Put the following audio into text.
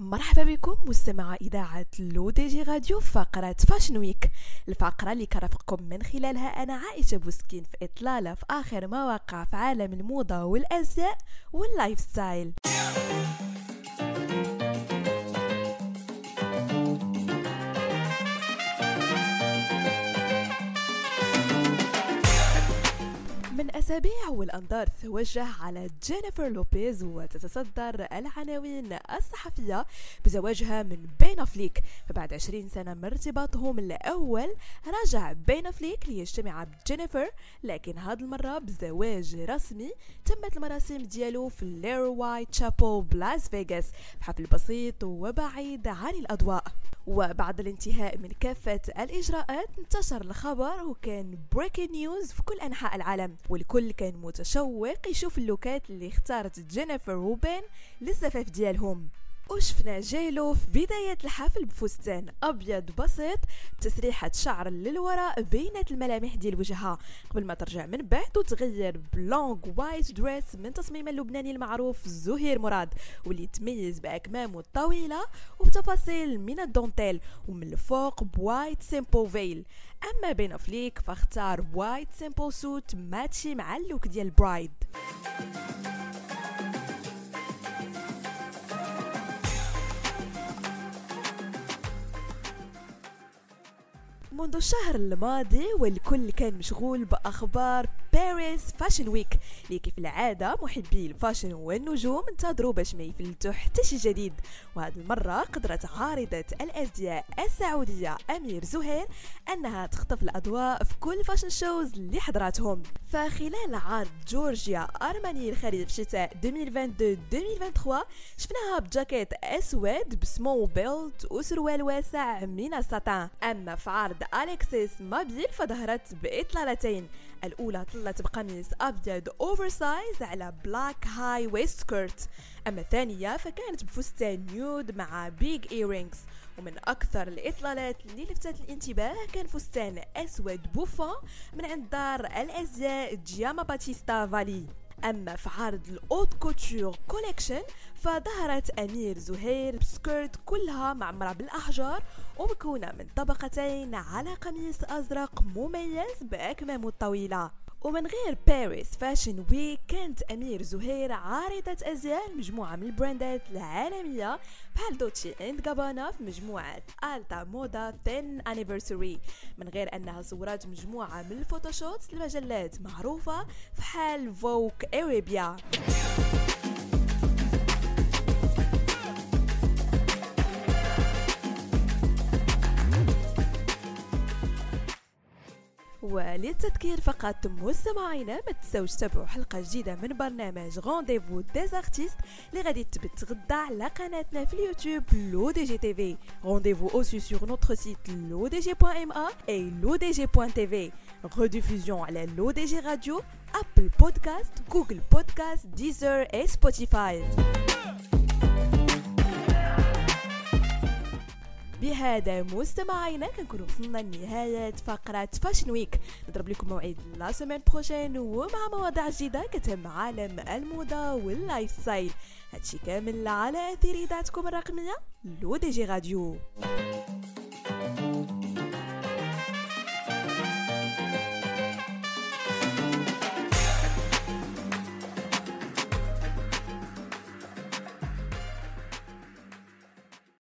مرحبا بكم مستمعي إذاعة L'ODJ Radio فقرة Fashion Week الفقرة اللي كرفقكم من خلالها أنا عائشة بوسكين في إطلالة في آخر مواقع في عالم الموضة والأزياء وال lifestyle من أسابيع والأنظار توجه على جينيفر لوبيز وتتصدر العناوين الصحفية بزواجها من بين أفليك فبعد 20 سنة من ارتباطهم الأول رجع بين أفليك ليجتمع بجينيفر لكن هذه المرة بزواج رسمي تمت المراسم ديالو في Little White Chapel بلاس فيغاس بحفل بسيط وبعيد عن الأضواء. وبعد الانتهاء من كافة الإجراءات انتشر الخبر وكان breaking news في كل أنحاء العالم والكل كان متشوق يشوف اللوكات اللي اختارت جينيفر وبين للزفاف ديالهم. وشفنا JLo في بداية الحفل بفستان أبيض بسيط تسريحة شعر للوراء بينت الملامح ديال وجهها. قبل ما ترجع من بعد وتغير ب long white dress من تصميم اللبناني المعروف زهير مراد واللي تميز بأكمامه الطويلة وبتفاصيل من الدونتيل ومن الفوق ب white simple veil. أما بين أفليك فاختار white simple suit matché مع ال look ديال bride. منذ الشهر الماضي والكل كان مشغول بأخبار Paris Fashion Week اللي كيف العادة محبي ال fashion والنجوم انتظروا باش ما يفلتوا حتى شي جديد. وهذه المرة قدرت عارضة الأزياء السعودية أمير زهير أنها تخطف الأضواء في كل fashion shows اللي حضراتهم. فخلال عرض جورجيو أرماني الخريف شتاء 2022-2023 شفناها بجاكيت أسود ب small belt وسروال واسع من الساتان أما في عرض أليكسيس مابيل فظهرت بإطلالتين. الأولى طلت بقميص أبيض oversize على black high waist skirt أما الثانية فكانت بفستان nude مع big earrings ومن أكثر الإطلالات اللي لفتت الانتباه كان فستان أسود بوفا من عند دار الأزياء جيامباتيستا فالي. أما في عرض ال haute couture collection فظهرت أمير زهير ب skirt كلها معمرة بالأحجار ومكونة من طبقتين على قميص أزرق مميز بأكمامه الطويلة. ومن غير باريس fashion week كانت أمير زهير عارضة أزياء مجموعة من البراندات العالمية. بحال Dolce & Gabbana في مجموعة Alta Moda 10 anniversary. من غير أنها صورت مجموعة من ال photoshoots لمجلات معروفة بحال Vogue Arabia وللتذكير فقط مستمعينا ما تنساوش تتابعوا حلقة جديدة من برنامج rendez-vous des artistes اللي غادي تبث غدا على قناتنا في اليوتيوب لو دي جي تي في رونديفو اوسي سور نوتر سيت لو دي جي بوان ام ا اي لو دي جي بوان تي في rediffusion على L'ODJ Radio Apple Podcast Google Podcast Deezer et بهذا مستمعينا كنكونوا وصلنا لنهاية فقرة fashion week نضرب لكم موعد la semaine prochaine ومع مواضيع جديدة كتهم عالم الموضة وال lifestyle هادشي كامل على اثير اذاعتكم الرقمية L'ODJ Radio.